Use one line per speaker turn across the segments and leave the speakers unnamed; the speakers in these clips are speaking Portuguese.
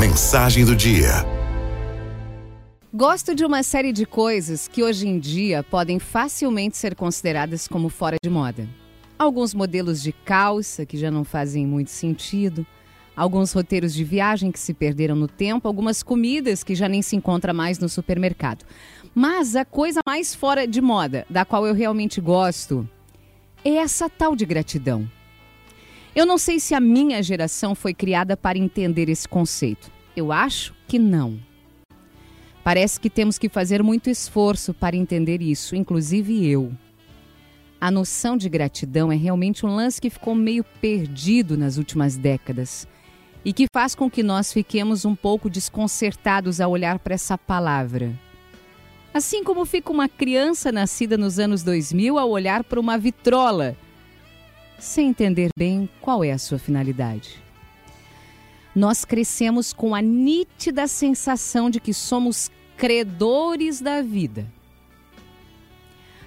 Mensagem do dia.
Gosto de uma série de coisas que hoje em dia podem facilmente ser consideradas como fora de moda. Alguns modelos de calça que já não fazem muito sentido, alguns roteiros de viagem que se perderam no tempo, algumas comidas que já nem se encontra mais no supermercado. Mas a coisa mais fora de moda, da qual eu realmente gosto, é essa tal de gratidão. Eu não sei se a minha geração foi criada para entender esse conceito. Eu acho que não. Parece que temos que fazer muito esforço para entender isso, inclusive eu. A noção de gratidão é realmente um lance que ficou meio perdido nas últimas décadas e que faz com que nós fiquemos um pouco desconcertados ao olhar para essa palavra. Assim como fica uma criança nascida nos anos 2000 ao olhar para uma vitrola sem entender bem qual é a sua finalidade. Nós crescemos com a nítida sensação de que somos credores da vida.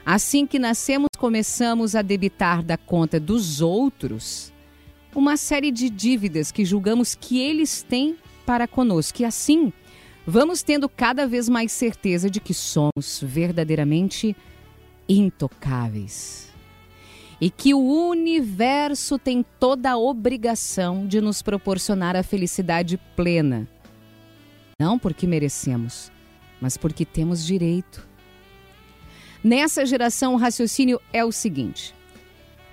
Assim que nascemos, começamos a debitar da conta dos outros uma série de dívidas que julgamos que eles têm para conosco. E assim, vamos tendo cada vez mais certeza de que somos verdadeiramente intocáveis e que o universo tem toda a obrigação de nos proporcionar a felicidade plena. Não porque merecemos, mas porque temos direito. Nessa geração, o raciocínio é o seguinte: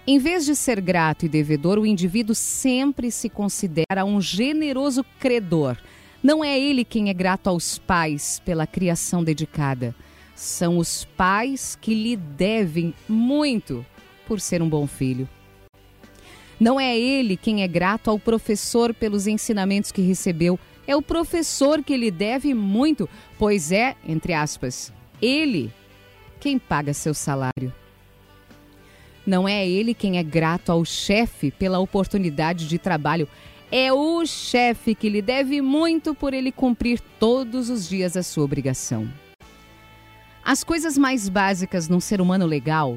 em vez de ser grato e devedor, o indivíduo sempre se considera um generoso credor. Não é ele quem é grato aos pais pela criação dedicada. São os pais que lhe devem muito por ser um bom filho. Não é ele quem é grato ao professor pelos ensinamentos que recebeu, é o professor que lhe deve muito, pois é, entre aspas, ele quem paga seu salário. Não é ele quem é grato ao chefe pela oportunidade de trabalho, é o chefe que lhe deve muito por ele cumprir todos os dias a sua obrigação. As coisas mais básicas num ser humano legal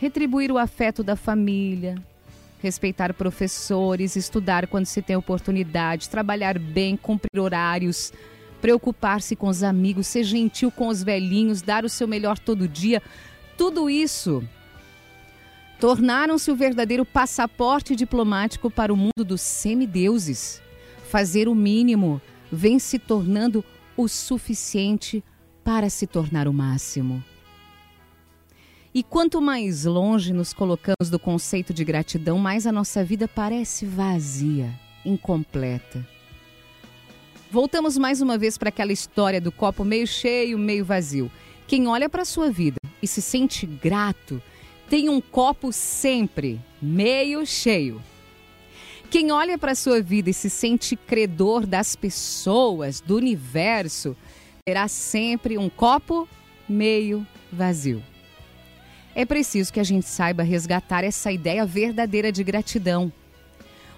retribuir o afeto da família, respeitar professores, estudar quando se tem oportunidade, trabalhar bem, cumprir horários, preocupar-se com os amigos, ser gentil com os velhinhos, dar o seu melhor todo dia. Tudo isso tornaram-se o verdadeiro passaporte diplomático para o mundo dos semideuses. Fazer o mínimo vem se tornando o suficiente para se tornar o máximo. E quanto mais longe nos colocamos do conceito de gratidão, mais a nossa vida parece vazia, incompleta. Voltamos mais uma vez para aquela história do copo meio cheio, meio vazio. Quem olha para a sua vida e se sente grato, tem um copo sempre meio cheio. Quem olha para a sua vida e se sente credor das pessoas, do universo, terá sempre um copo meio vazio. É preciso que a gente saiba resgatar essa ideia verdadeira de gratidão.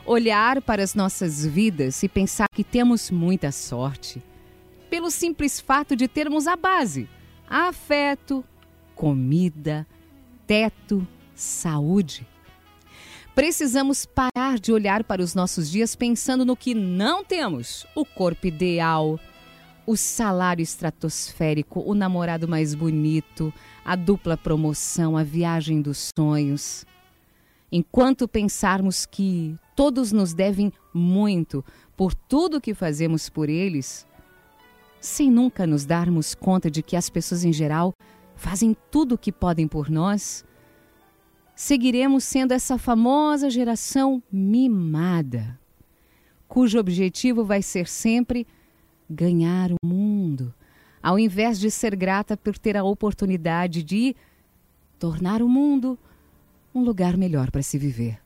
Olhar para as nossas vidas e pensar que temos muita sorte. Pelo simples fato de termos a base: afeto, comida, teto, saúde. Precisamos parar de olhar para os nossos dias pensando no que não temos: o corpo ideal, o salário estratosférico, o namorado mais bonito, a dupla promoção, a viagem dos sonhos. Enquanto pensarmos que todos nos devem muito por tudo que fazemos por eles, sem nunca nos darmos conta de que as pessoas em geral fazem tudo o que podem por nós, seguiremos sendo essa famosa geração mimada, cujo objetivo vai ser sempre ganhar o mundo, ao invés de ser grata por ter a oportunidade de tornar o mundo um lugar melhor para se viver.